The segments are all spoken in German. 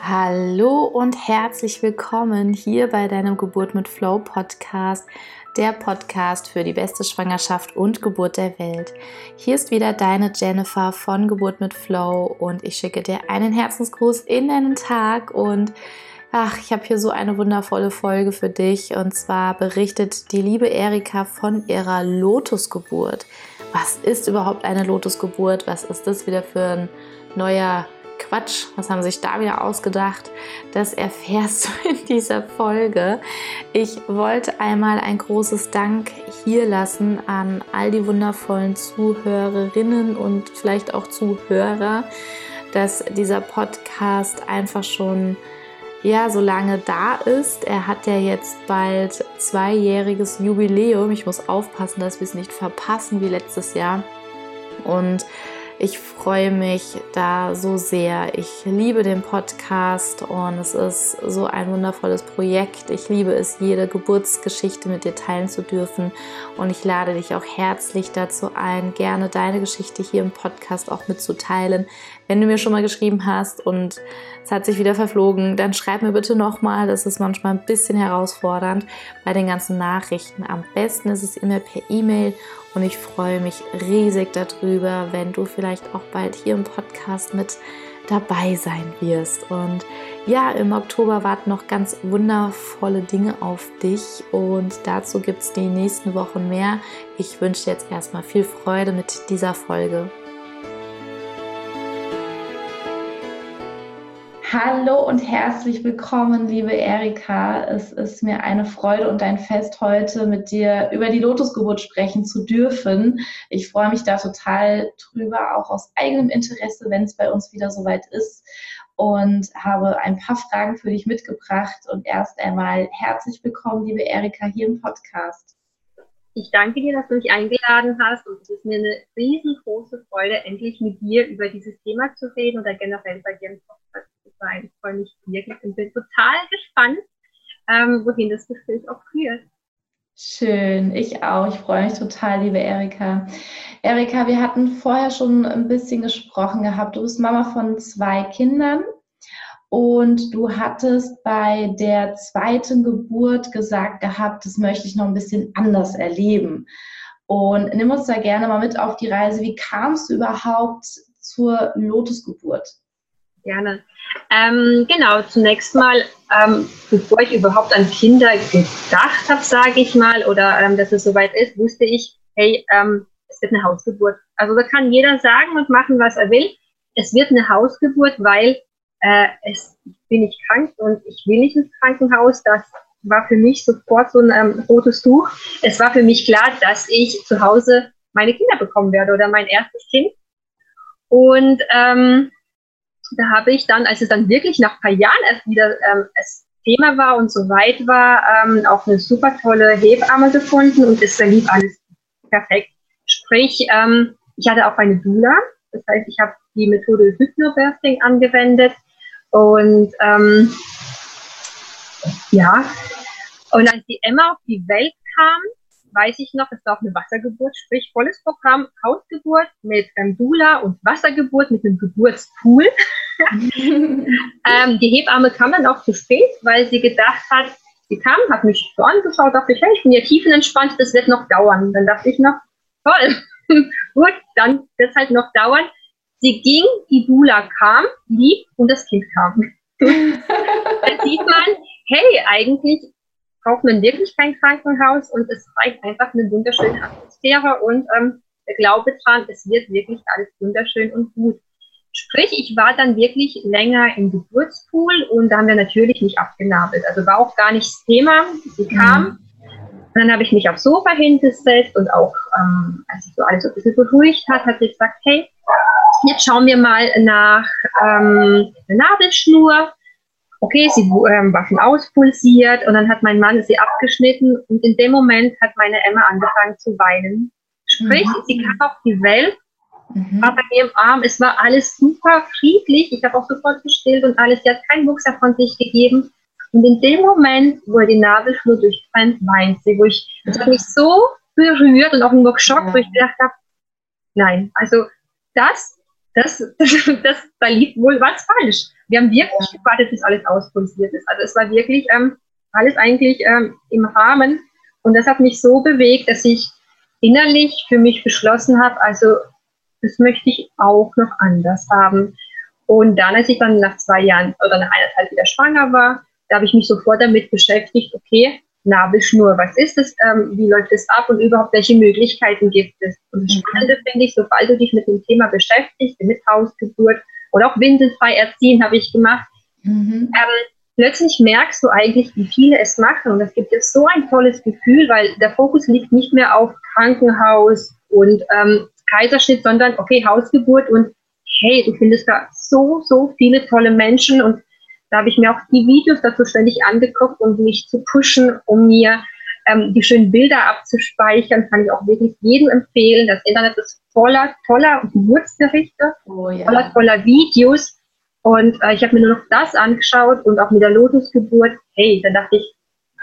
Hallo und herzlich willkommen hier bei deinem Geburt mit Flow Podcast, der Podcast für die beste Schwangerschaft und Geburt der Welt. Hier ist wieder deine Jennifer von Geburt mit Flow und ich schicke dir einen Herzensgruß in deinen Tag und ach, ich habe hier so eine wundervolle Folge für dich und zwar berichtet die liebe Erika von ihrer Lotusgeburt. Was ist überhaupt eine Lotusgeburt? Was ist das wieder für ein neuer Quatsch, was haben sich da wieder ausgedacht? Das erfährst du in dieser Folge. Ich wollte einmal ein großes Dank hier lassen an all die wundervollen Zuhörerinnen und vielleicht auch Zuhörer, dass dieser Podcast einfach schon ja, so lange da ist. Er hat ja jetzt bald zweijähriges Jubiläum. Ich muss aufpassen, dass wir es nicht verpassen wie letztes Jahr. Und ich freue mich da so sehr. Ich liebe den Podcast und es ist so ein wundervolles Projekt. Ich liebe es, jede Geburtsgeschichte mit dir teilen zu dürfen. Und ich lade dich auch herzlich dazu ein, gerne deine Geschichte hier im Podcast auch mitzuteilen. Wenn du mir schon mal geschrieben hast und es hat sich wieder verflogen, dann schreib mir bitte nochmal. Das ist manchmal ein bisschen herausfordernd bei den ganzen Nachrichten. Am besten ist es immer per E-Mail und ich freue mich riesig darüber, wenn du vielleicht auch bald hier im Podcast mit dabei sein wirst. Und ja, im Oktober warten noch ganz wundervolle Dinge auf dich und dazu gibt es die nächsten Wochen mehr. Ich wünsche dir jetzt erstmal viel Freude mit dieser Folge. Hallo und herzlich willkommen, liebe Erika. Es ist mir eine Freude und ein Fest, heute mit dir über die Lotusgeburt sprechen zu dürfen. Ich freue mich da total drüber, auch aus eigenem Interesse, wenn es bei uns wieder soweit ist. Und habe ein paar Fragen für dich mitgebracht. Und erst einmal herzlich willkommen, liebe Erika, hier im Podcast. Ich danke dir, dass du mich eingeladen hast und es ist mir eine riesengroße Freude, endlich mit dir über dieses Thema zu reden oder generell bei dir im Podcast sein. Ich freue mich wirklich und bin total gespannt, ähm, wohin das Gespräch auch führt. Schön, ich auch. Ich freue mich total, liebe Erika. Erika, wir hatten vorher schon ein bisschen gesprochen gehabt. Du bist Mama von zwei Kindern und du hattest bei der zweiten Geburt gesagt gehabt, das möchte ich noch ein bisschen anders erleben. Und nimm uns da gerne mal mit auf die Reise. Wie kamst du überhaupt zur Lotusgeburt? Gerne. Ähm, genau, zunächst mal, ähm, bevor ich überhaupt an Kinder gedacht habe, sage ich mal, oder ähm, dass es soweit ist, wusste ich, hey, ähm, es wird eine Hausgeburt. Also da kann jeder sagen und machen, was er will. Es wird eine Hausgeburt, weil äh, es bin ich krank und ich will nicht ins Krankenhaus. Das war für mich sofort so ein ähm, rotes Tuch. Es war für mich klar, dass ich zu Hause meine Kinder bekommen werde oder mein erstes Kind. Und ähm, da habe ich dann, als es dann wirklich nach ein paar Jahren erst wieder ähm, das Thema war und so weit war, ähm, auch eine super tolle Hebamme gefunden und es verlief alles perfekt. Sprich, ähm, ich hatte auch eine Dula, das heißt, ich habe die Methode Hypnobirthing angewendet und ähm, ja, und als die Emma auf die Welt kam, weiß ich noch, es war auch eine Wassergeburt, sprich volles Programm, Hausgeburt mit ähm, Dula und Wassergeburt mit einem Geburtspool. ähm, die Hebamme kam dann auch zu spät, weil sie gedacht hat, sie kam, hat mich so angeschaut, dachte ich, hey, ich bin ja tiefenentspannt, das wird noch dauern. Dann dachte ich noch, toll, gut, dann wird es halt noch dauern. Sie ging, die Dula kam, lieb und das Kind kam. dann sieht man, hey, eigentlich braucht man wirklich kein Krankenhaus und es reicht einfach eine wunderschöne Atmosphäre und ähm, der Glaube dran, es wird wirklich alles wunderschön und gut. Sprich, ich war dann wirklich länger im Geburtspool und da haben wir natürlich nicht abgenabelt. Also war auch gar nicht das Thema. Sie kam. Mhm. Dann habe ich mich aufs Sofa hingesetzt und auch, ähm, als sich so alles so ein bisschen beruhigt hat, hat sie gesagt, hey, jetzt schauen wir mal nach ähm, der Nabelschnur okay, sie ähm, war schon auspulsiert und dann hat mein Mann sie abgeschnitten und in dem Moment hat meine Emma angefangen zu weinen. Sprich, mhm. sie kam auf die Welt, mhm. war bei mir im Arm, es war alles super friedlich, ich habe auch sofort gestillt und alles, sie hat keinen Muckser von sich gegeben. Und in dem Moment, wo die Nabelschnur durchtrennt, weint sie, wo ich, das hat mich so berührt und auch nur geschockt, wo ich gedacht habe, nein, also das, das, das, da lief wohl was falsch. Wir haben wirklich gewartet, bis alles auspulsiert ist. Also es war wirklich ähm, alles eigentlich ähm, im Rahmen. Und das hat mich so bewegt, dass ich innerlich für mich beschlossen habe, also das möchte ich auch noch anders haben. Und dann, als ich dann nach zwei Jahren oder nach eineinhalb wieder schwanger war, da habe ich mich sofort damit beschäftigt, okay, Nabelschnur, was ist es, ähm, wie läuft es ab und überhaupt welche Möglichkeiten gibt es. Und das mhm. Spannende finde ich, sobald du dich mit dem Thema beschäftigst, mit Hausgeburt oder auch windelfrei erziehen habe ich gemacht, mhm. ähm, plötzlich merkst du eigentlich, wie viele es machen. Und das gibt dir so ein tolles Gefühl, weil der Fokus liegt nicht mehr auf Krankenhaus und ähm, Kaiserschnitt, sondern okay, Hausgeburt und hey, du findest da so, so viele tolle Menschen und da habe ich mir auch die Videos dazu ständig angeguckt, um mich zu pushen, um mir ähm, die schönen Bilder abzuspeichern. Kann ich auch wirklich jedem empfehlen. Das Internet ist voller toller Geburtsberichte, oh, ja. voller toller Videos. Und äh, ich habe mir nur noch das angeschaut und auch mit der Lotusgeburt. Hey, da dachte ich,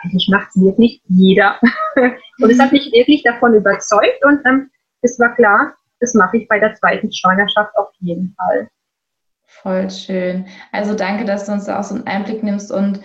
eigentlich macht es wirklich jeder. und es hat mich wirklich davon überzeugt und ähm, es war klar, das mache ich bei der zweiten Schwangerschaft auf jeden Fall. Voll schön. Also danke, dass du uns da auch so einen Einblick nimmst und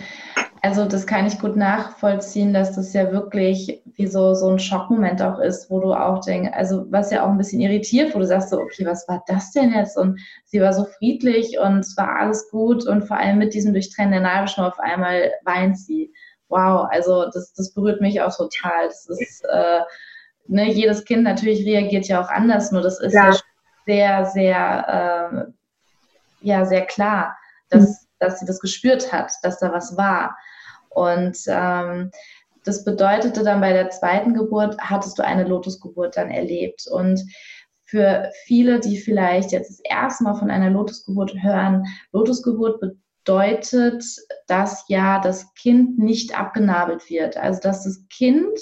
also das kann ich gut nachvollziehen, dass das ja wirklich wie so, so ein Schockmoment auch ist, wo du auch denkst, also was ja auch ein bisschen irritiert, wo du sagst so, okay, was war das denn jetzt? Und sie war so friedlich und es war alles gut und vor allem mit diesem Durchtrennen der Nabelschnur auf einmal weint sie. Wow, also das, das berührt mich auch total. Das ist, äh, ne, jedes Kind natürlich reagiert ja auch anders, nur das ist ja, ja sehr, sehr, äh, ja, sehr klar, dass, mhm. Dass sie das gespürt hat, dass da was war. Und ähm, das bedeutete dann bei der zweiten Geburt, hattest du eine Lotusgeburt dann erlebt. Und für viele, die vielleicht jetzt das erste Mal von einer Lotusgeburt hören, Lotusgeburt bedeutet, dass ja das Kind nicht abgenabelt wird. Also dass das Kind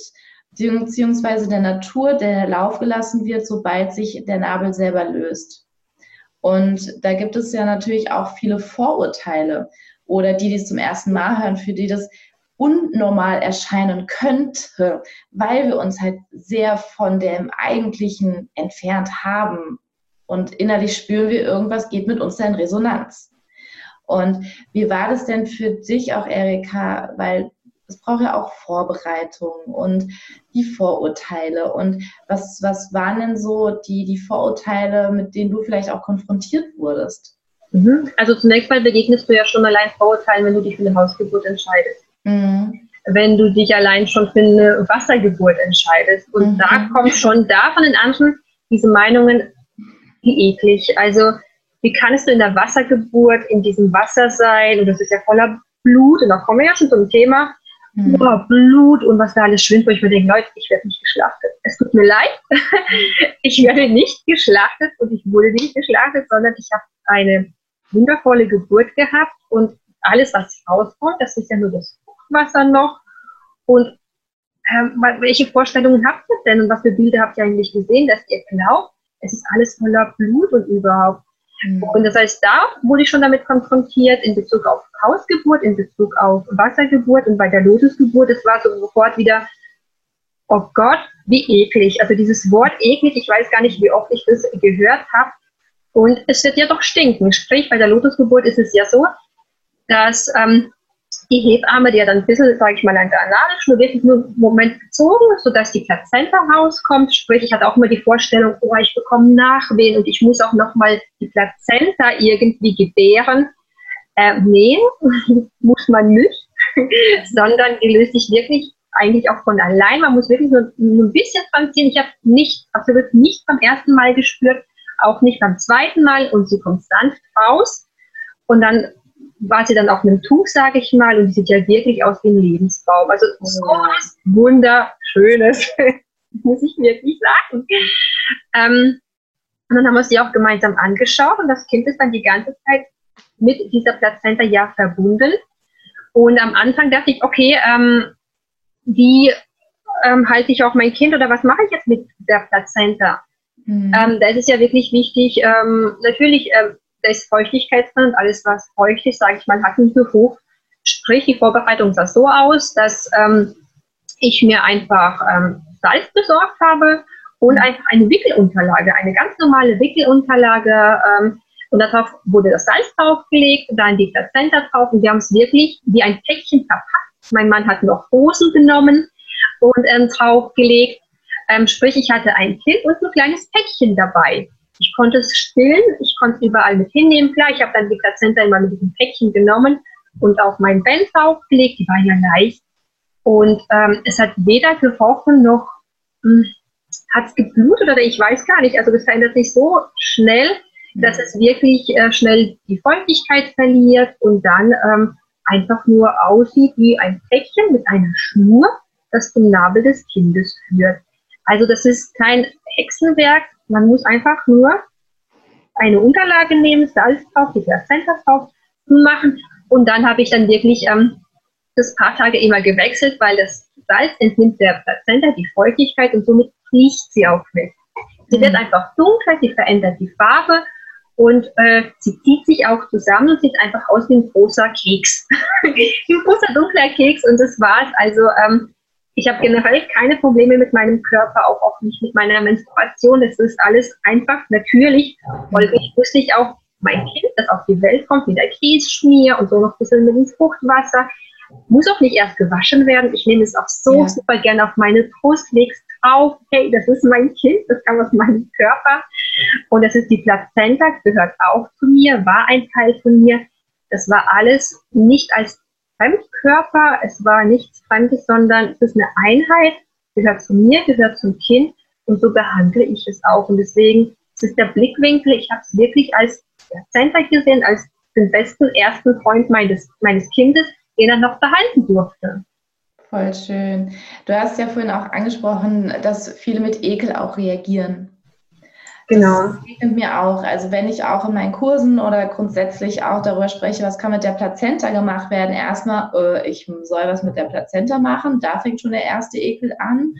beziehungsweise der Natur der Lauf gelassen wird, sobald sich der Nabel selber löst. Und da gibt es ja natürlich auch viele Vorurteile oder die, die es zum ersten Mal hören, für die das unnormal erscheinen könnte, weil wir uns halt sehr von dem Eigentlichen entfernt haben. Und innerlich spüren wir, irgendwas geht mit uns da in Resonanz. Und wie war das denn für dich auch, Erika? Weil es braucht ja auch Vorbereitung und die Vorurteile. Und was, was waren denn so die, die Vorurteile, mit denen du vielleicht auch konfrontiert wurdest? Mhm. Also zunächst mal begegnest du ja schon allein Vorurteilen, wenn du dich für eine Hausgeburt entscheidest. Mhm. Wenn du dich allein schon für eine Wassergeburt entscheidest. Und mhm. da kommt schon da von den anderen diese Meinungen, wie eklig. Also wie kannst du in der Wassergeburt in diesem Wasser sein? Und das ist ja voller Blut. Und da kommen wir ja schon zum Thema mhm. oh, Blut und was da alles schwimmt, wo ich mir denke, Leute, ich werde nicht geschlachtet. Es tut mir leid, ich werde nicht geschlachtet und ich wurde nicht geschlachtet, sondern ich habe eine wundervolle Geburt gehabt und alles, was rauskommt, das ist ja nur das Fruchtwasser noch. Und ähm, welche Vorstellungen habt ihr denn und was für Bilder habt ihr eigentlich gesehen, dass ihr glaubt, es ist alles voller Blut und überhaupt. Mhm. Und das heißt, da wurde ich schon damit konfrontiert in Bezug auf Hausgeburt, in Bezug auf Wassergeburt und bei der Lotusgeburt, es war so sofort wieder, oh Gott, wie eklig. Also dieses Wort eklig, ich weiß gar nicht, wie oft ich das gehört habe. Und es wird ja doch stinken. Sprich, bei der Lotusgeburt ist es ja so, dass ähm, die Hebamme, die ja dann ein bisschen, sage ich mal, an der Analschnur wirklich nur einen Moment gezogen, sodass die Plazenta rauskommt. Sprich, ich hatte auch immer die Vorstellung, oh, ich bekomme Nachwehen und ich muss auch nochmal die Plazenta irgendwie gebären. Äh, nee, muss man nicht, sondern die löst sich wirklich eigentlich auch von allein. Man muss wirklich nur, nur ein bisschen dran ziehen. Ich habe nicht, absolut nicht beim ersten Mal gespürt, auch nicht beim zweiten Mal und sie kommt sanft raus. Und dann war sie dann auf einem Tuch, sage ich mal, und die sieht ja wirklich aus wie ein Lebensbaum. Also so was Wunderschönes, muss ich wirklich sagen. Ähm, und dann haben wir sie auch gemeinsam angeschaut und das Kind ist dann die ganze Zeit mit dieser Plazenta ja verbunden. Und am Anfang dachte ich, okay, ähm, wie ähm, halte ich auch mein Kind oder was mache ich jetzt mit der Plazenta? Mhm. Ähm, da ist es ja wirklich wichtig, ähm, natürlich ähm, da ist Feuchtigkeit drin und alles, was feucht ist, sage ich mal, hat einen Geruch. Sprich, die Vorbereitung sah so aus, dass ähm, ich mir einfach ähm, Salz besorgt habe und mhm. einfach eine Wickelunterlage, eine ganz normale Wickelunterlage, ähm, Und darauf wurde das Salz draufgelegt, dann die Plazenta drauf und wir haben es wirklich wie ein Päckchen verpackt. Mein Mann hat noch Hosen genommen und ähm, draufgelegt. Ähm, sprich, ich hatte ein Kind und ein kleines Päckchen dabei. Ich konnte es stillen, ich konnte es überall mit hinnehmen. Klar, ich habe dann die Plazenta immer mit diesem Päckchen genommen und auf mein Band draufgelegt. Die war ja leicht. Und ähm, es hat weder gerochen noch hm, hat es geblutet oder ich weiß gar nicht. Also das verändert sich so schnell, dass es wirklich äh, schnell die Feuchtigkeit verliert und dann ähm, einfach nur aussieht wie ein Päckchen mit einer Schnur, das zum Nabel des Kindes führt. Also das ist kein Hexenwerk. Man muss einfach nur eine Unterlage nehmen, Salz drauf, die Plazenta drauf machen und dann habe ich dann wirklich ähm, das paar Tage immer gewechselt, weil das Salz entnimmt der Plazenta die Feuchtigkeit und somit riecht sie auch nicht. Sie wird mhm. einfach dunkler, sie verändert die Farbe und äh, sie zieht sich auch zusammen und sieht einfach aus wie ein großer Keks. ein großer dunkler Keks und das war's. Also ähm, ich habe generell keine Probleme mit meinem Körper, auch, auch nicht mit meiner Menstruation. Es ist alles einfach natürlich. Folglich wusste ich auch, mein Kind, das auf die Welt kommt, mit der Kiesschmier und so noch ein bisschen mit dem Fruchtwasser, muss auch nicht erst gewaschen werden. Ich nehme es auch so ja. super gerne auf meine Brust, lege es auf, hey, das ist mein Kind, das kam aus meinem Körper. Und das ist die Plazenta, gehört auch zu mir, war ein Teil von mir. Das war alles nicht als Fremdkörper, es war nichts Fremdes, sondern es ist eine Einheit, gehört zu mir, gehört zum Kind und so behandle ich es auch. Und deswegen ist es der Blickwinkel, ich habe es wirklich als Plazenta gesehen, als den besten ersten Freund meines, meines Kindes, den er noch behalten durfte. Voll schön. Du hast ja vorhin auch angesprochen, dass viele mit Ekel auch reagieren. Genau. Das begegnet mir auch. Also wenn ich auch in meinen Kursen oder grundsätzlich auch darüber spreche, was kann mit der Plazenta gemacht werden, erstmal, äh, ich soll was mit der Plazenta machen, da fängt schon der erste Ekel an.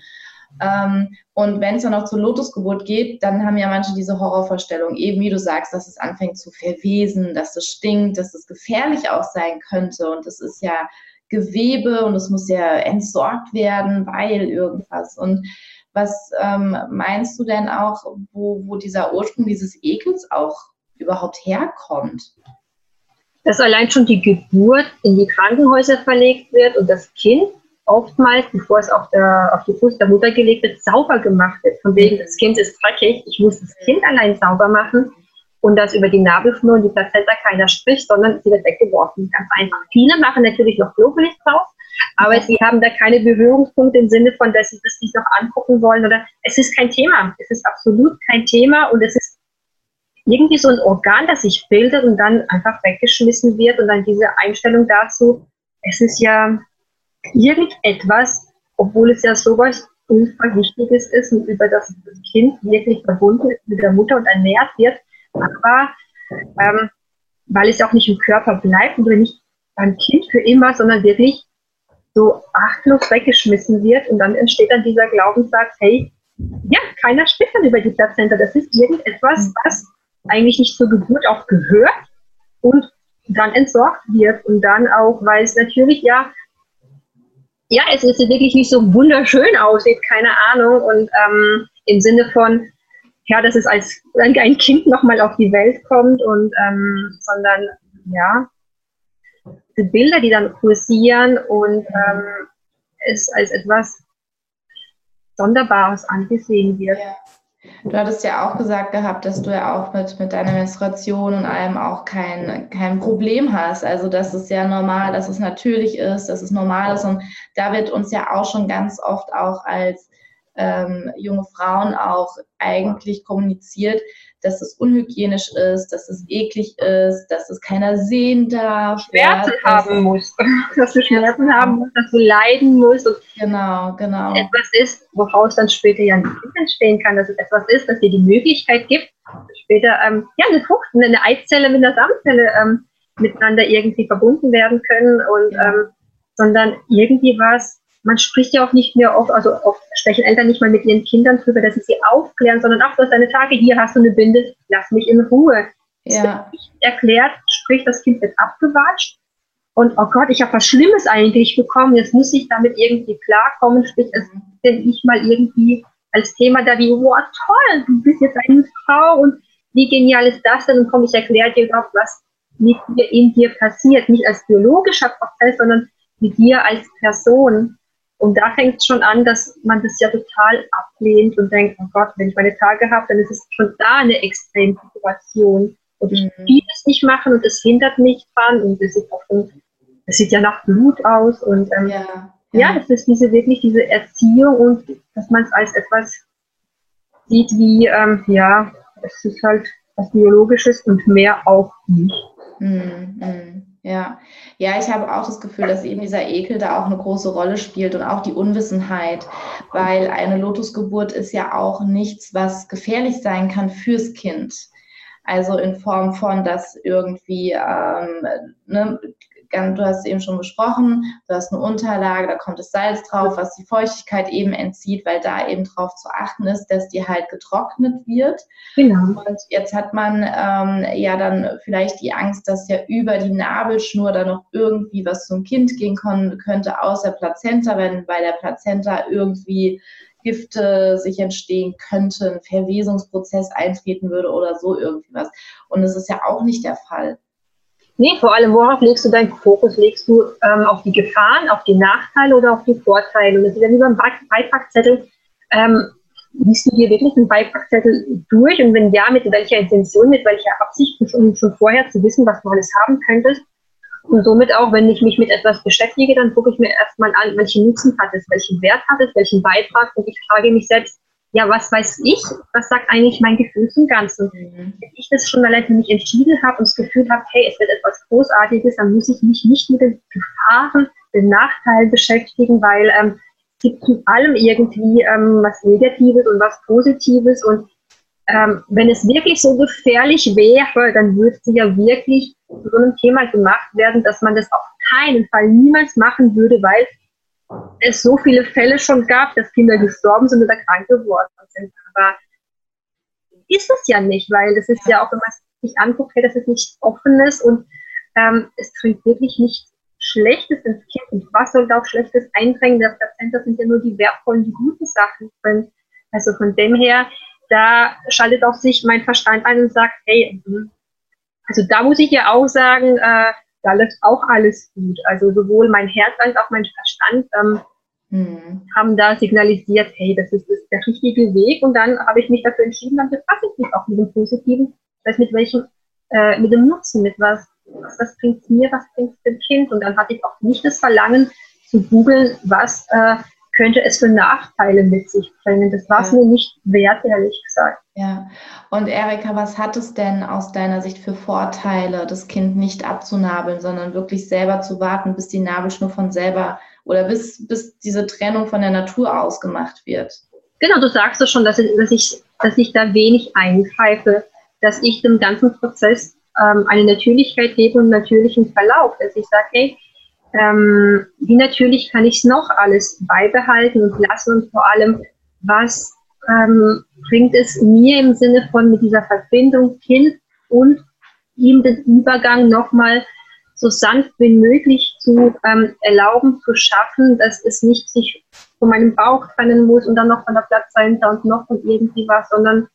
Ähm, und wenn es dann noch zur Lotusgeburt geht, dann haben ja manche diese Horrorvorstellung, eben wie du sagst, dass es anfängt zu verwesen, dass es stinkt, dass es gefährlich auch sein könnte. Und das ist ja Gewebe und es muss ja entsorgt werden, weil irgendwas. Und was ähm, meinst du denn auch, wo, wo dieser Ursprung dieses Ekels auch überhaupt herkommt? Dass allein schon die Geburt in die Krankenhäuser verlegt wird und das Kind oftmals, bevor es auf, der, auf die Brust der Mutter gelegt wird, sauber gemacht wird. Von wegen, das Kind ist dreckig, ich muss das Kind allein sauber machen und dass über die Nabelschnur und die Plazenta keiner spricht, sondern sie wird weggeworfen. Ganz einfach. Viele machen natürlich noch Globulus drauf, aber sie haben da keine Berührungspunkte im Sinne von, dass sie das nicht noch angucken wollen oder es ist kein Thema. Es ist absolut kein Thema und es ist irgendwie so ein Organ, das sich bildet und dann einfach weggeschmissen wird und dann diese Einstellung dazu, es ist ja irgendetwas, obwohl es ja sowas ultra Wichtiges ist und über das das Kind wirklich verbunden ist mit der Mutter und ernährt wird, aber ähm, weil es auch nicht im Körper bleibt und nicht beim Kind für immer, sondern wirklich so achtlos weggeschmissen wird und dann entsteht dann dieser Glaubenssatz, hey, ja, keiner spricht dann über die Plazenta. Das ist irgendetwas, was eigentlich nicht zur Geburt auch gehört und dann entsorgt wird und dann auch, weil es natürlich ja, ja, es ist wirklich nicht so wunderschön aussieht, keine Ahnung und ähm, im Sinne von, ja, dass es als ein Kind nochmal auf die Welt kommt und ähm, sondern ja, Bilder, die dann kursieren und ähm, es als etwas Sonderbares angesehen wird. Ja. Du hattest ja auch gesagt gehabt, dass du ja auch mit, mit deiner Menstruation und allem auch kein, kein Problem hast. Also, dass es ja normal, dass es natürlich ist, dass es normal ist. Und da wird uns ja auch schon ganz oft auch als ähm, junge Frauen auch eigentlich kommuniziert, dass es unhygienisch ist, dass es eklig ist, dass es keiner sehen darf. Schmerzen ja, haben muss, dass du Schmerzen haben musst, dass du leiden musst. Und genau, genau. Etwas ist, woraus dann später ja ein Kind entstehen kann, dass es etwas ist, das dir die Möglichkeit gibt, später ähm, ja, eine Frucht, eine Eizelle mit einer Samenzelle ähm, miteinander irgendwie verbunden werden können und ja. ähm, sondern irgendwie was man spricht ja auch nicht mehr oft, also oft sprechen Eltern nicht mal mit ihren Kindern drüber, dass sie sie aufklären, sondern auch, du hast deine Tage, hier hast du eine Binde, lass mich in Ruhe. Ja. nicht erklärt, sprich, das Kind wird abgewatscht und oh Gott, ich habe was Schlimmes eigentlich bekommen, jetzt muss ich damit irgendwie klarkommen, sprich, es ist nicht mal irgendwie als Thema da wie, wow, toll, du bist jetzt eine Frau und wie genial ist das denn? Und komm, ich erkläre dir überhaupt, was mit dir in dir passiert. Nicht als biologischer Prozess, sondern mit dir als Person. Und da fängt es schon an, dass man das ja total ablehnt und denkt, oh Gott, wenn ich meine Tage habe, dann ist es schon da eine Extremsituation. Und ich mhm. will es nicht machen und es hindert mich dran und es sieht, auch schon, es sieht ja nach Blut aus. Und ähm, ja, ja. ja, es ist diese wirklich diese Erziehung und dass man es als etwas sieht wie, ähm, ja, es ist halt was Biologisches und mehr auch nicht. Mm, mm, ja. ja, ich habe auch das Gefühl, dass eben dieser Ekel da auch eine große Rolle spielt und auch die Unwissenheit, weil eine Lotusgeburt ist ja auch nichts, was gefährlich sein kann fürs Kind. Also in Form von, dass irgendwie ähm, ne, du hast es eben schon besprochen, du hast eine Unterlage, da kommt das Salz drauf, was die Feuchtigkeit eben entzieht, weil da eben drauf zu achten ist, dass die halt getrocknet wird. Genau. Und jetzt hat man ähm, ja dann vielleicht die Angst, dass ja über die Nabelschnur da noch irgendwie was zum Kind gehen könnte, außer Plazenta, wenn bei der Plazenta irgendwie Gifte sich entstehen könnten, ein Verwesungsprozess eintreten würde oder so irgendwie was. Und das ist ja auch nicht der Fall. Nee, vor allem, worauf legst du deinen Fokus? Legst du ähm, auf die Gefahren, auf die Nachteile oder auf die Vorteile? Und das ist ja wie beim Beipackzettel. Ähm, liest du dir wirklich einen Beipackzettel durch? Und wenn ja, mit welcher Intention, mit welcher Absicht, um schon vorher zu wissen, was du alles haben könntest? Und somit auch, wenn ich mich mit etwas beschäftige, dann gucke ich mir erstmal an, welchen Nutzen hat es, welchen Wert hat es, welchen Beitrag. Und ich frage mich selbst, ja, was weiß ich, was sagt eigentlich mein Gefühl zum Ganzen? Mhm. Wenn ich das schon allein für mich entschieden habe und das Gefühl habe, hey, es wird etwas Großartiges, dann muss ich mich nicht mit den Gefahren, den Nachteilen beschäftigen, weil ähm, es gibt zu allem irgendwie ähm, was Negatives und was Positives und ähm, wenn es wirklich so gefährlich wäre, dann würde sie ja wirklich zu so einem Thema gemacht werden, dass man das auf keinen Fall niemals machen würde, weil es so viele Fälle schon gab, dass Kinder gestorben sind oder krank geworden sind. Aber ist es ja nicht, weil es ist ja auch, wenn man sich anguckt, hey, das ist nichts Offenes und ähm, es bringt wirklich nichts Schlechtes ins Kind. Und was soll da auch Schlechtes eindrängen? Der Plazenta sind ja nur die wertvollen, die guten Sachen drin. Also von dem her, da schaltet auch sich mein Verstand ein und sagt, hey, also da muss ich ja auch sagen, äh, da läuft auch alles gut. Also sowohl mein Herz als auch mein Verstand ähm, mhm. haben da signalisiert, hey, das ist, das ist, der richtige Weg. Und dann habe ich mich dafür entschieden, dann befasse ich mich auch mit dem Positiven, das mit welchem, äh, mit dem Nutzen, mit was, was, was bringt mir, was bringt dem Kind. Und dann hatte ich auch nicht das Verlangen zu googeln, was äh, könnte es für Nachteile mit sich bringen. Das war es ja. mir nicht wert, ehrlich gesagt. Ja, und Erika, was hat es denn aus deiner Sicht für Vorteile, das Kind nicht abzunabeln, sondern wirklich selber zu warten, bis die Nabelschnur von selber oder bis, bis diese Trennung von der Natur ausgemacht wird? Genau, du sagst es schon, dass ich, dass, ich, dass ich da wenig eingreife, dass ich dem ganzen Prozess ähm, eine Natürlichkeit gebe und einen natürlichen Verlauf, dass ich sage, hey, ähm, wie natürlich kann ich es noch alles beibehalten und lassen und vor allem, was ähm, bringt es mir im Sinne von mit dieser Verbindung Kind und ihm den Übergang nochmal so sanft wie möglich zu ähm, erlauben, zu schaffen, dass es nicht sich von meinem Bauch trennen muss und dann noch von der Plazenta und noch von irgendwie was, sondern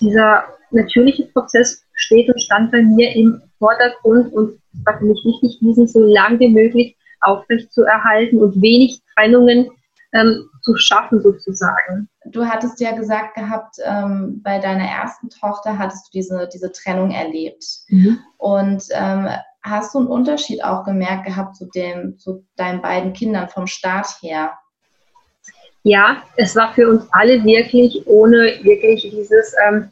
dieser natürliche Prozess steht und stand bei mir im Vordergrund und es war für mich wichtig, diesen so lang wie möglich aufrecht zu erhalten und wenig Trennungen ähm, zu schaffen sozusagen. Du hattest ja gesagt gehabt, ähm, bei deiner ersten Tochter hattest du diese, diese Trennung erlebt. Mhm. Und ähm, hast du einen Unterschied auch gemerkt gehabt zu, dem, zu deinen beiden Kindern vom Start her? Ja, es war für uns alle wirklich ohne wirklich dieses, ähm,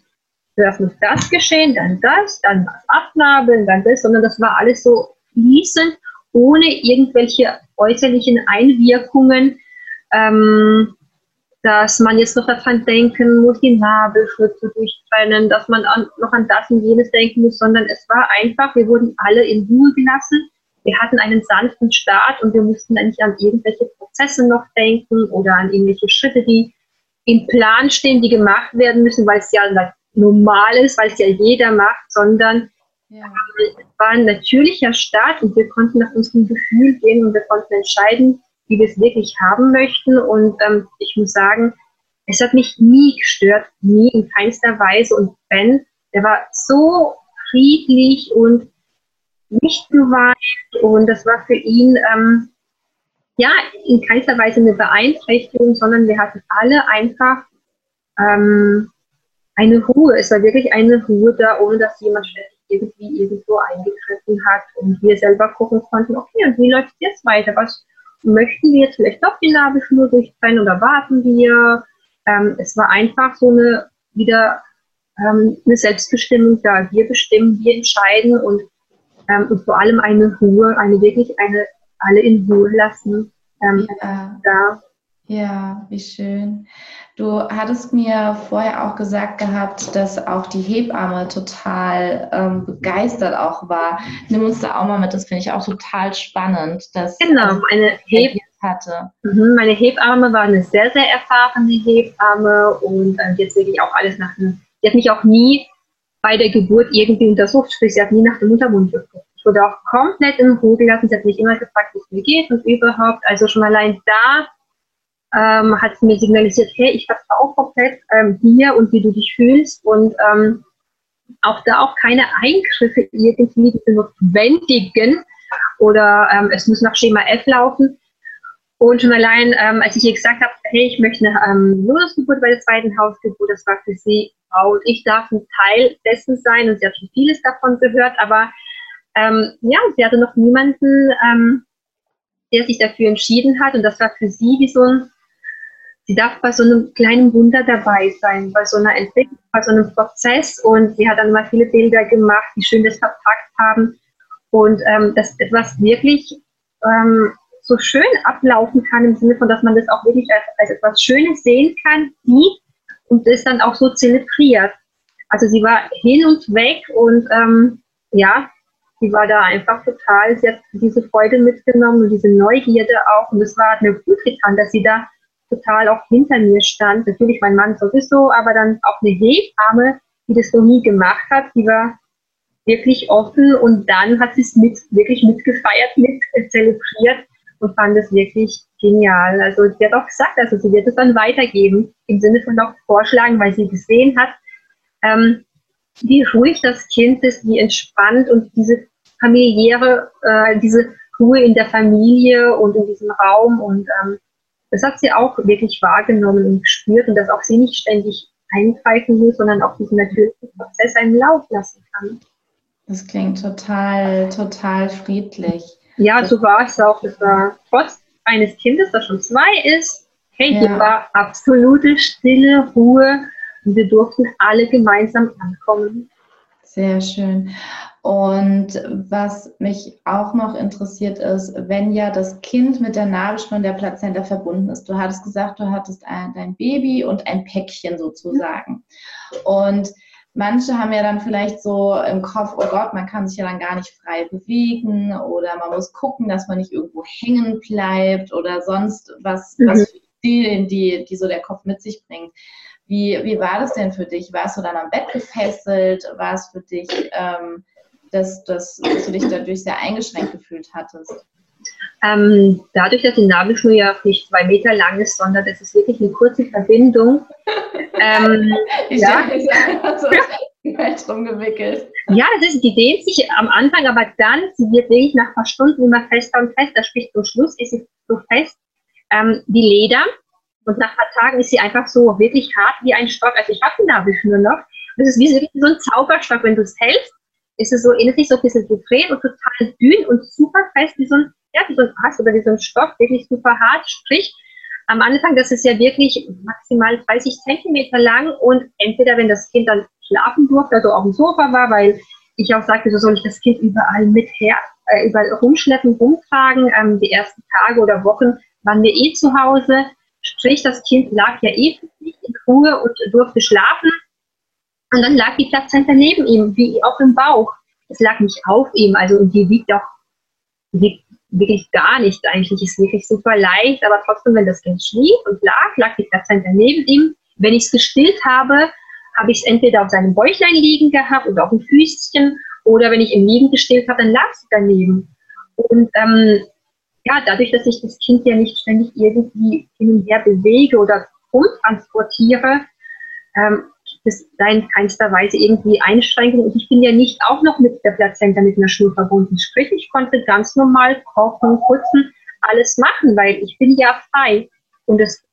zuerst muss das geschehen, dann das, dann was abnabeln, dann das, sondern das war alles so fließend, ohne irgendwelche äußerlichen Einwirkungen, ähm, dass man jetzt noch daran denken muss, die Nabelschnur zu durchtrennen, dass man an, noch an das und jenes denken muss, sondern es war einfach, wir wurden alle in Ruhe gelassen. Wir hatten einen sanften Start und wir mussten dann nicht an irgendwelche Prozesse noch denken oder an irgendwelche Schritte, die im Plan stehen, die gemacht werden müssen, weil es ja normal ist, weil es ja jeder macht, sondern ja. es war ein natürlicher Start und wir konnten nach unserem Gefühl gehen und wir konnten entscheiden, wie wir es wirklich haben möchten. Und ähm, ich muss sagen, es hat mich nie gestört, nie in keinster Weise. Und wenn, der war so friedlich und nicht geweint und das war für ihn ähm, ja in keinster Weise eine Beeinträchtigung, sondern wir hatten alle einfach ähm, eine Ruhe. Es war wirklich eine Ruhe da, ohne dass jemand irgendwie irgendwo eingegriffen hat und wir selber gucken konnten, okay, und wie läuft es jetzt weiter? Was möchten wir jetzt vielleicht doch die Nabelschnur durchtrennen oder warten wir? Ähm, es war einfach so eine wieder ähm, eine Selbstbestimmung da. Wir bestimmen, wir entscheiden und, ähm, und vor allem eine Ruhe, eine wirklich eine alle in Ruhe lassen. Ähm, ja. Da. Ja, wie schön. Du hattest mir vorher auch gesagt gehabt, dass auch die Hebamme total ähm, begeistert auch war. Nimm uns da auch mal mit, das finde ich auch total spannend. Dass, genau, meine Hebamme hatte. Mhm, meine Hebamme war eine sehr, sehr erfahrene Hebamme und äh, jetzt wirklich auch alles nach dem, sie hat mich auch nie bei der Geburt irgendwie untersucht, sprich, sie hat nie nach dem Muttermund geguckt. Ich wurde auch komplett in Ruhe gelassen, sie hat mich immer gefragt, wie es mir geht und überhaupt, also schon allein da ähm, hat sie mir signalisiert, hey, ich vertraue komplett ähm, dir und wie du dich fühlst und ähm, auch da auch keine Eingriffe irgendwie, notwendigen oder ähm, es muss nach Schema F laufen. Und schon allein, ähm, als ich ihr gesagt habe, hey, ich möchte eine ähm, Lotusgeburt bei der zweiten Hausgeburt, das war für sie, wow, und ich darf ein Teil dessen sein und sie hat schon vieles davon gehört, aber ähm, ja, sie hatte noch niemanden, ähm, der sich dafür entschieden hat und das war für sie wie so ein, sie darf bei so einem kleinen Wunder dabei sein, bei so einer Entwicklung, bei so einem Prozess. Und sie hat dann mal viele Bilder gemacht, die schön das verpackt haben. Und ähm, dass etwas wirklich ähm, so schön ablaufen kann, im Sinne von, dass man das auch wirklich als, als etwas Schönes sehen kann, sieht und das dann auch so zelebriert. Also sie war hin und weg und ähm, ja, sie war da einfach total, sie hat diese Freude mitgenommen und diese Neugierde auch. Und es war mir gut getan, dass sie da total auch hinter mir stand. Natürlich mein Mann sowieso, aber dann auch eine Hebamme, die das noch nie gemacht hat, die war wirklich offen und dann hat sie es mit, wirklich mitgefeiert, mit zelebriert und fand es wirklich genial. Also sie hat auch gesagt, also sie wird es dann weitergeben, im Sinne von auch vorschlagen, weil sie gesehen hat, ähm, wie ruhig das Kind ist, wie entspannt und diese familiäre, äh, diese Ruhe in der Familie und in diesem Raum und ähm, das hat sie auch wirklich wahrgenommen und gespürt und dass auch sie nicht ständig eingreifen muss, sondern auch diesen natürlichen Prozess einen Lauf lassen kann. Das klingt total, total friedlich. Ja, so war es auch. Es war trotz eines Kindes, das schon zwei ist, hey, ja. hier war absolute Stille, Ruhe und wir durften alle gemeinsam ankommen. Sehr schön. Und was mich auch noch interessiert ist, wenn ja das Kind mit der Nabelschnur und der Plazenta verbunden ist. Du hattest gesagt, du hattest ein, dein Baby und ein Päckchen sozusagen. Und Manche haben ja dann vielleicht so im Kopf, oh Gott, man kann sich ja dann gar nicht frei bewegen oder man muss gucken, dass man nicht irgendwo hängen bleibt oder sonst was, mhm. was die, die, die so der Kopf mit sich bringt. Wie, wie war das denn für dich? Warst du dann am Bett gefesselt? War es für dich, ähm, dass, dass, dass du dich dadurch sehr eingeschränkt gefühlt hattest? Ähm, dadurch, dass die Nabelschnur ja nicht zwei Meter lang ist, sondern es ist wirklich eine kurze Verbindung. ähm, ich ja. so drum gewickelt. Ja, das ist, die dehnt sich am Anfang, aber dann, sie wird wirklich nach ein paar Stunden immer fester und fester, sprich zum Schluss ist sie so fest ähm, wie Leder und nach ein paar Tagen ist sie einfach so wirklich hart wie ein Stock. Also ich habe die Nabelschnur noch. Das ist wie so ein Zauberstock, wenn du es hältst, ist es so innerlich so ein bisschen gedreht und total dünn und super fest wie so ein ja, wie so ein Fass oder wie so ein Stoff, wirklich super hart. Sprich, am Anfang, das ist ja wirklich maximal 30 Zentimeter lang und entweder, wenn das Kind dann schlafen durfte, also auf dem Sofa war, weil ich auch sagte, so soll ich das Kind überall mit her, äh, überall rumschleppen, rumtragen. Ähm, die ersten Tage oder Wochen waren wir eh zu Hause. Sprich, das Kind lag ja eh in Ruhe und durfte schlafen. Und dann lag die Plazenta neben ihm, wie auch im Bauch. Es lag nicht auf ihm, also die wiegt auch, wiegt wirklich gar nicht eigentlich. Ist wirklich super leicht, aber trotzdem, wenn das Kind schlief und lag, lag die Plazenta neben ihm. Wenn ich es gestillt habe, habe ich es entweder auf seinem Bäuchlein liegen gehabt oder auf dem Füßchen oder wenn ich im Liegen gestillt habe, dann lag sie daneben. Und ähm, ja, dadurch, dass ich das Kind ja nicht ständig irgendwie hin und her bewege oder rumtransportiere, ähm, gibt das sei in keinster Weise irgendwie Einschränkung. Und ich bin ja nicht auch noch mit der Plazenta mit einer Schnur verbunden. Sprich, ich konnte ganz normal kochen, putzen, alles machen, weil ich bin ja frei. Und es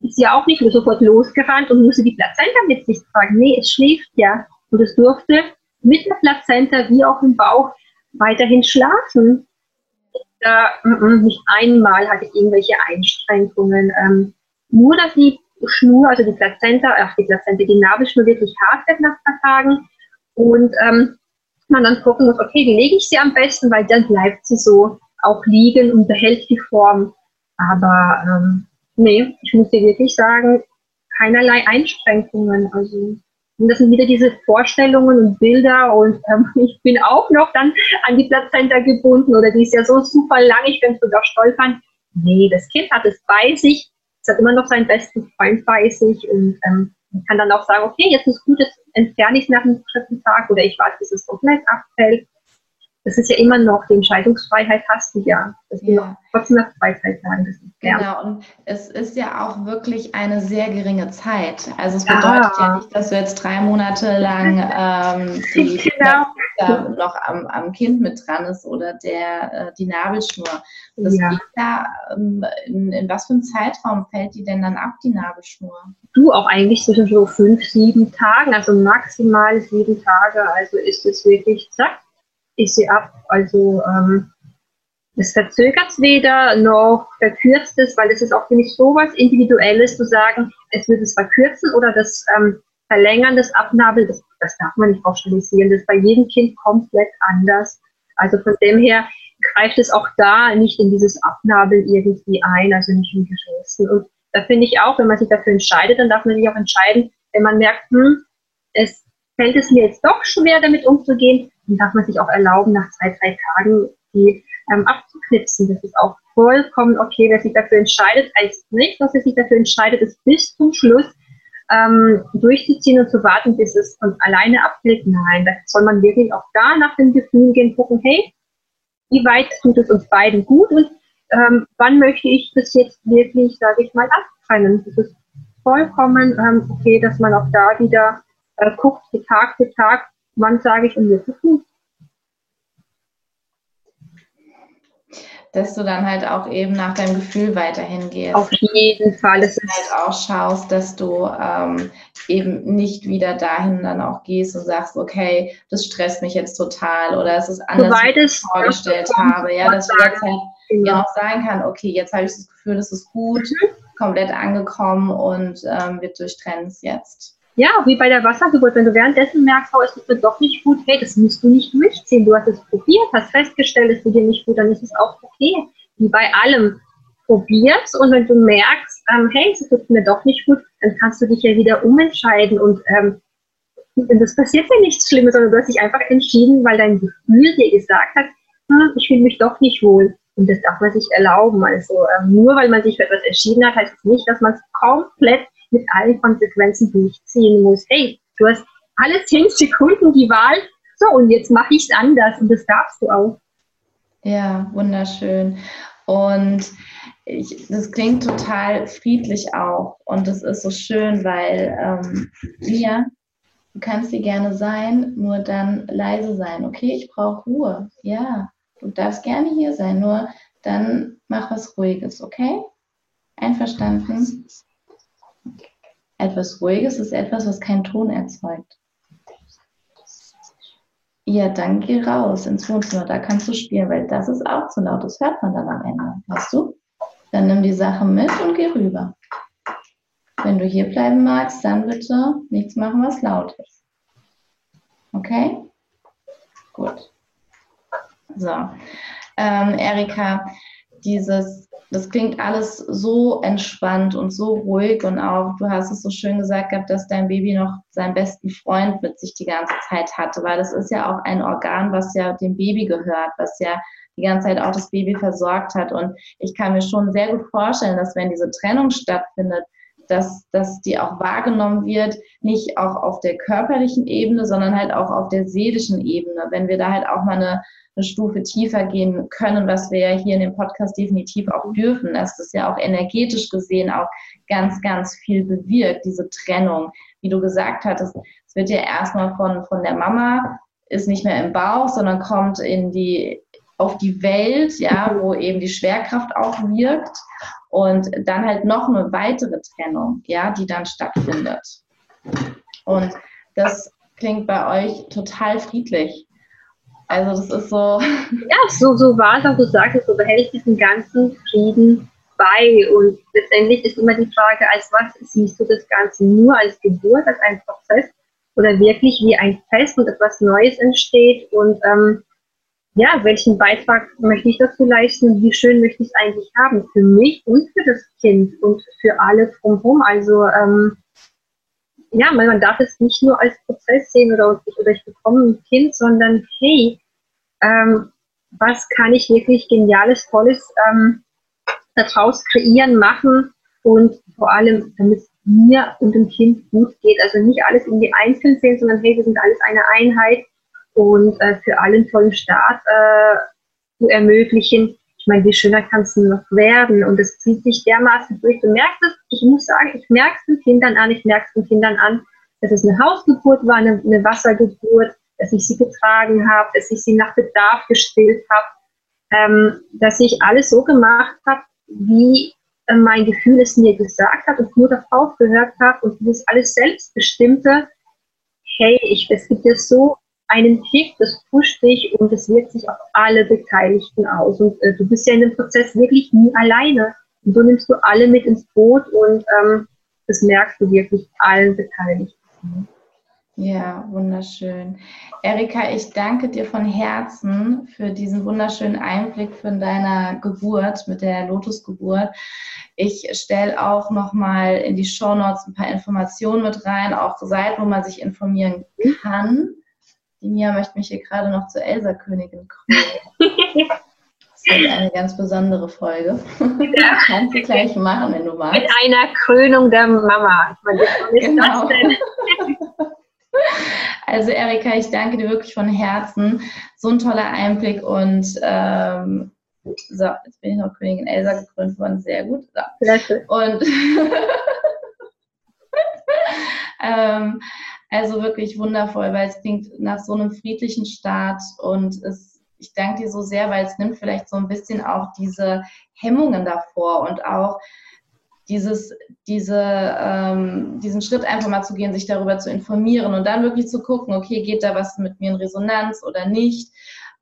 ist ja auch nicht nur sofort losgerannt und musste die Plazenta mit sich tragen. Nee, es schläft ja. Und es durfte mit der Plazenta wie auch im Bauch weiterhin schlafen. Äh, nicht einmal hatte ich irgendwelche Einschränkungen. Ähm, nur, dass die Schnur, also die Plazenta, ach die Plazenta, die Nabelschnur wirklich hart wird nach ein paar Tagen. Und ähm, man dann gucken muss, okay, wie lege ich sie am besten, weil dann bleibt sie so auch liegen und behält die Form. Aber ähm, nee, ich muss dir wirklich sagen, keinerlei Einschränkungen. Also und das sind wieder diese Vorstellungen und Bilder und ähm, ich bin auch noch dann an die Plazenta gebunden oder die ist ja so super lang, ich könnte sogar stolpern. Nee, das Kind hat es bei sich, es hat immer noch seinen besten Freund bei sich und ähm, kann dann auch sagen, okay, jetzt ist gut, jetzt entferne ich es nach dem dritten Tag oder ich warte, bis es komplett abfällt das ist ja immer noch, die Entscheidungsfreiheit hast du ja. Das ja. noch trotzdem nach Freizeit sagen. Das ist genau, und es ist ja auch wirklich eine sehr geringe Zeit. Also es bedeutet ja, ja nicht, dass du jetzt drei Monate lang ähm, die genau. noch am, am, Kind mit dran ist oder der, äh, die Nabelschnur. Das ja. da, ähm, in, in, was für einem Zeitraum fällt die denn dann ab, die Nabelschnur? Du auch eigentlich zwischen so fünf, sieben Tagen, also maximal sieben Tage. Also ist es wirklich zack ist sie ab. Also ähm, es verzögert es weder noch verkürzt es, weil es ist auch für mich sowas Individuelles zu sagen, es wird es verkürzen oder das ähm, Verlängern des Abnabels, das, das darf man nicht pauschalisieren, das ist bei jedem Kind komplett anders. Also von dem her greift es auch da nicht in dieses Abnabeln irgendwie ein, also nicht im Geschwissen. Und da finde ich auch, wenn man sich dafür entscheidet, dann darf man sich auch entscheiden, wenn man merkt, hm, es fällt es mir jetzt doch schwer, damit umzugehen, darf man sich auch erlauben, nach zwei, drei Tagen die ähm, abzuknipsen. Das ist auch vollkommen okay. Wer sich dafür entscheidet, heißt nicht, dass er sich dafür entscheidet, es bis zum Schluss ähm, durchzuziehen und zu warten, bis es von alleine abfällt. Nein, da soll man wirklich auch da nach dem Gefühl gehen, gucken, hey, wie weit tut es uns beiden gut und ähm, wann möchte ich das jetzt wirklich, sage ich mal, abtrennen. Das ist vollkommen ähm, okay, dass man auch da wieder äh, guckt, Tag für Tag, wann sage ich, mir zu tun. Dass du dann halt auch eben nach deinem Gefühl weiterhin gehst. Auf jeden Fall. Dass du halt auch schaust, dass du ähm, eben nicht wieder dahin dann auch gehst und sagst, okay, das stresst mich jetzt total oder es ist anders, als ich mir vorgestellt habe. Ja, dass du jetzt halt genau. ja auch sagen kann, okay, jetzt habe ich das Gefühl, das ist gut, mhm. komplett angekommen und ähm, wir durchtrennen es jetzt. Ja, wie bei der Wassergeburt, wenn du währenddessen merkst, oh, es ist doch nicht gut, hey, das musst du nicht durchziehen. Du hast es probiert, hast festgestellt, es tut dir nicht gut, dann ist es auch okay. Wie bei allem, probierst und wenn du merkst, ähm, hey, es tut mir doch nicht gut, dann kannst du dich ja wieder umentscheiden und ähm, das passiert ja nichts Schlimmes, sondern du hast dich einfach entschieden, weil dein Gefühl dir gesagt hat, hm, ich fühle mich doch nicht wohl. Und das darf man sich erlauben. Also ähm, nur weil man sich für etwas entschieden hat, heißt es nicht, dass man es komplett mit allen Konsequenzen durchziehen muss. Hey, du hast alle zehn Sekunden die Wahl, so und jetzt mache ich es anders und das darfst du auch. Ja, wunderschön. Und ich, das klingt total friedlich auch und das ist so schön, weil ähm, Mia, du kannst sie gerne sein, nur dann leise sein. Okay, ich brauche Ruhe. Ja, du darfst gerne hier sein, nur dann mach was Ruhiges, okay? Einverstanden? Etwas Ruhiges ist etwas, was keinen Ton erzeugt. Ja, dann geh raus ins Wohnzimmer, da kannst du spielen, weil das ist auch zu laut, das hört man dann am Ende. Weißt du? Dann nimm die Sachen mit und geh rüber. Wenn du hier bleiben magst, dann bitte nichts machen, was laut ist. Okay? Gut. So. Ähm, Erika, dieses das klingt alles so entspannt und so ruhig und auch, du hast es so schön gesagt gehabt, dass dein Baby noch seinen besten Freund mit sich die ganze Zeit hatte, weil das ist ja auch ein Organ, was ja dem Baby gehört, was ja die ganze Zeit auch das Baby versorgt hat. Und ich kann mir schon sehr gut vorstellen, dass wenn diese Trennung stattfindet, dass, dass die auch wahrgenommen wird, nicht auch auf der körperlichen Ebene, sondern halt auch auf der seelischen Ebene. Wenn wir da halt auch mal eine eine Stufe tiefer gehen können, was wir ja hier in dem Podcast definitiv auch dürfen, dass das ja auch energetisch gesehen auch ganz, ganz viel bewirkt, diese Trennung. wie du gesagt hattest, es wird ja erstmal von, von der Mama, ist nicht mehr im Bauch, sondern kommt in die, auf die Welt, ja, wo eben die Schwerkraft auch wirkt und dann halt noch eine weitere Trennung, ja, die dann stattfindet. Und das klingt bei euch total friedlich. Also das ist so. Ja, so, so war es auch, du sagst so behält diesen ganzen Frieden bei. Und letztendlich ist immer die Frage, als was siehst du das Ganze? Nur als Geburt, als ein Prozess oder wirklich wie ein Fest und etwas Neues entsteht? Und ähm, ja, welchen Beitrag möchte ich dazu leisten? Wie schön möchte ich es eigentlich haben? Für mich und für das Kind und für alle drumherum. Also ähm, ja, man, darf es nicht nur als Prozess sehen oder, oder ich bekomme ein Kind, sondern hey, ähm, was kann ich wirklich Geniales, Tolles ähm, daraus kreieren, machen und vor allem, damit es mir und dem Kind gut geht. Also nicht alles irgendwie einzeln sehen, sondern hey, wir sind alles eine Einheit und äh, für alle einen tollen Start äh, zu ermöglichen. Ich meine, wie schöner kann es noch werden? Und es zieht sich dermaßen durch. Du merkst es, ich muss sagen, ich merke es den Kindern an, ich merke es den Kindern an, dass es eine Hausgeburt war, eine, eine Wassergeburt, dass ich sie getragen habe, dass ich sie nach Bedarf gestillt habe, ähm, dass ich alles so gemacht habe, wie äh, mein Gefühl es mir gesagt hat und nur darauf gehört habe und dieses alles selbstbestimmte, hey, ich, es gibt ja so einen Kick, das pusht dich und es wirkt sich auf alle Beteiligten aus. Und äh, du bist ja in dem Prozess wirklich nie alleine. Und so nimmst du alle mit ins Boot und ähm, das merkst du wirklich allen Beteiligten. Ja, wunderschön. Erika, ich danke dir von Herzen für diesen wunderschönen Einblick von deiner Geburt mit der Lotusgeburt. Ich stelle auch nochmal in die Show Notes ein paar Informationen mit rein, auch Seiten, wo man sich informieren kann. Die Mia möchte mich hier gerade noch zur Elsa-Königin krönen. Das wird eine ganz besondere Folge. Ja. Kannst du gleich machen, wenn du magst. Mit einer Krönung der Mama. Ich meine, was ist genau. Also Erika, ich danke dir wirklich von Herzen. So ein toller Einblick und ähm, so, jetzt bin ich noch Königin Elsa gekrönt worden. Sehr gut. So. Und ähm, also wirklich wundervoll, weil es klingt nach so einem friedlichen Start und es, ich danke dir so sehr, weil es nimmt vielleicht so ein bisschen auch diese Hemmungen davor und auch dieses, diese, ähm, diesen Schritt einfach mal zu gehen, sich darüber zu informieren und dann wirklich zu gucken, okay, geht da was mit mir in Resonanz oder nicht?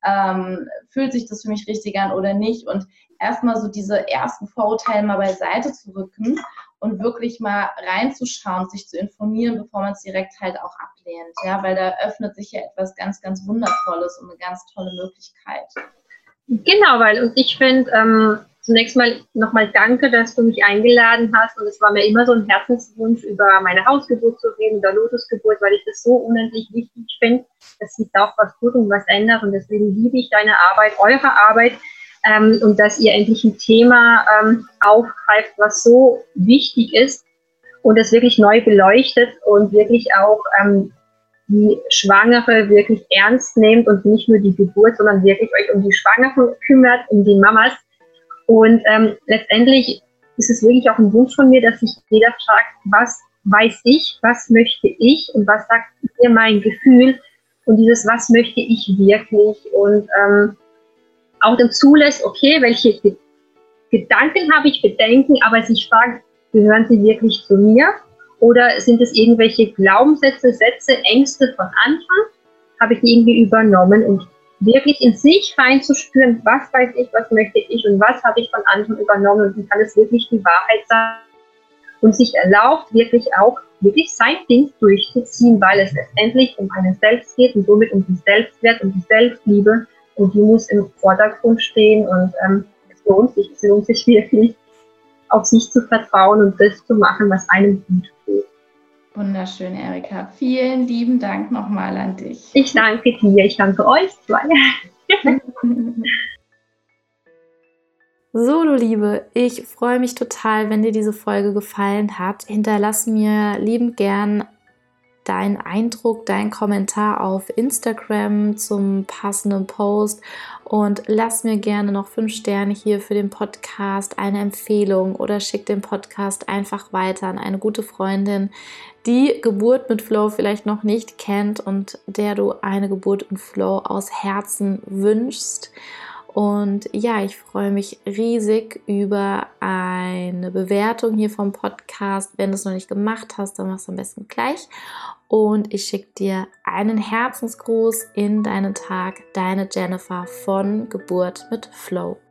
Ähm, fühlt sich das für mich richtig an oder nicht? Und erstmal so diese ersten Vorurteile mal beiseite zu rücken und wirklich mal reinzuschauen, sich zu informieren, bevor man es direkt halt auch ablehnt. Ja, weil da öffnet sich ja etwas ganz, ganz Wundervolles und eine ganz tolle Möglichkeit. Genau, weil und ich finde, ähm, zunächst mal nochmal danke, dass du mich eingeladen hast. Und es war mir immer so ein Herzenswunsch, über meine Hausgeburt zu reden, über Lotusgeburt, weil ich das so unendlich wichtig finde, dass sich da auch was tut und was ändert. Und deswegen liebe ich deine Arbeit, eure Arbeit. Ähm, und dass ihr endlich ein Thema ähm, aufgreift, was so wichtig ist und es wirklich neu beleuchtet und wirklich auch ähm, die Schwangere wirklich ernst nehmt und nicht nur die Geburt, sondern wirklich euch um die Schwangeren kümmert, um die Mamas, und ähm, letztendlich ist es wirklich auch ein Wunsch von mir, dass sich jeder fragt, was weiß ich, was möchte ich und was sagt mir mein Gefühl und dieses, was möchte ich wirklich? Und ähm, auch dann zulässt, okay, welche Ge Gedanken habe ich, Bedenken, aber sich fragt, gehören sie wirklich zu mir? Oder sind es irgendwelche Glaubenssätze, Sätze, Ängste von Anfang, habe ich die irgendwie übernommen? Und wirklich in sich reinzuspüren, was weiß ich, was möchte ich und was habe ich von anderen übernommen? Und kann es wirklich die Wahrheit sein. Und sich erlaubt, wirklich auch wirklich sein Ding durchzuziehen, weil es letztendlich um einen Selbst geht und somit um die Selbstwert und die Selbstliebe und die muss im Vordergrund stehen und ähm, es lohnt sich, es lohnt sich wirklich, auf sich zu vertrauen und das zu machen, was einem gut tut. Wunderschön, Erika. Vielen lieben Dank nochmal an dich. Ich danke dir. Ich danke euch zwei. So, du Liebe, ich freue mich total, wenn dir diese Folge gefallen hat. Hinterlass mir liebend gern deinen Eindruck, deinen Kommentar auf Instagram zum passenden Post und lass mir gerne noch fünf Sterne hier für den Podcast, eine Empfehlung oder schick den Podcast einfach weiter an eine gute Freundin, die Geburt mit Flow vielleicht noch nicht kennt und der du eine Geburt und Flow aus Herzen wünschst. Und ja, ich freue mich riesig über eine Bewertung hier vom Podcast. Wenn du es noch nicht gemacht hast, dann machst du am besten gleich. Und ich schicke dir einen Herzensgruß in deinen Tag, deine Jennifer von Geburt mit Flow.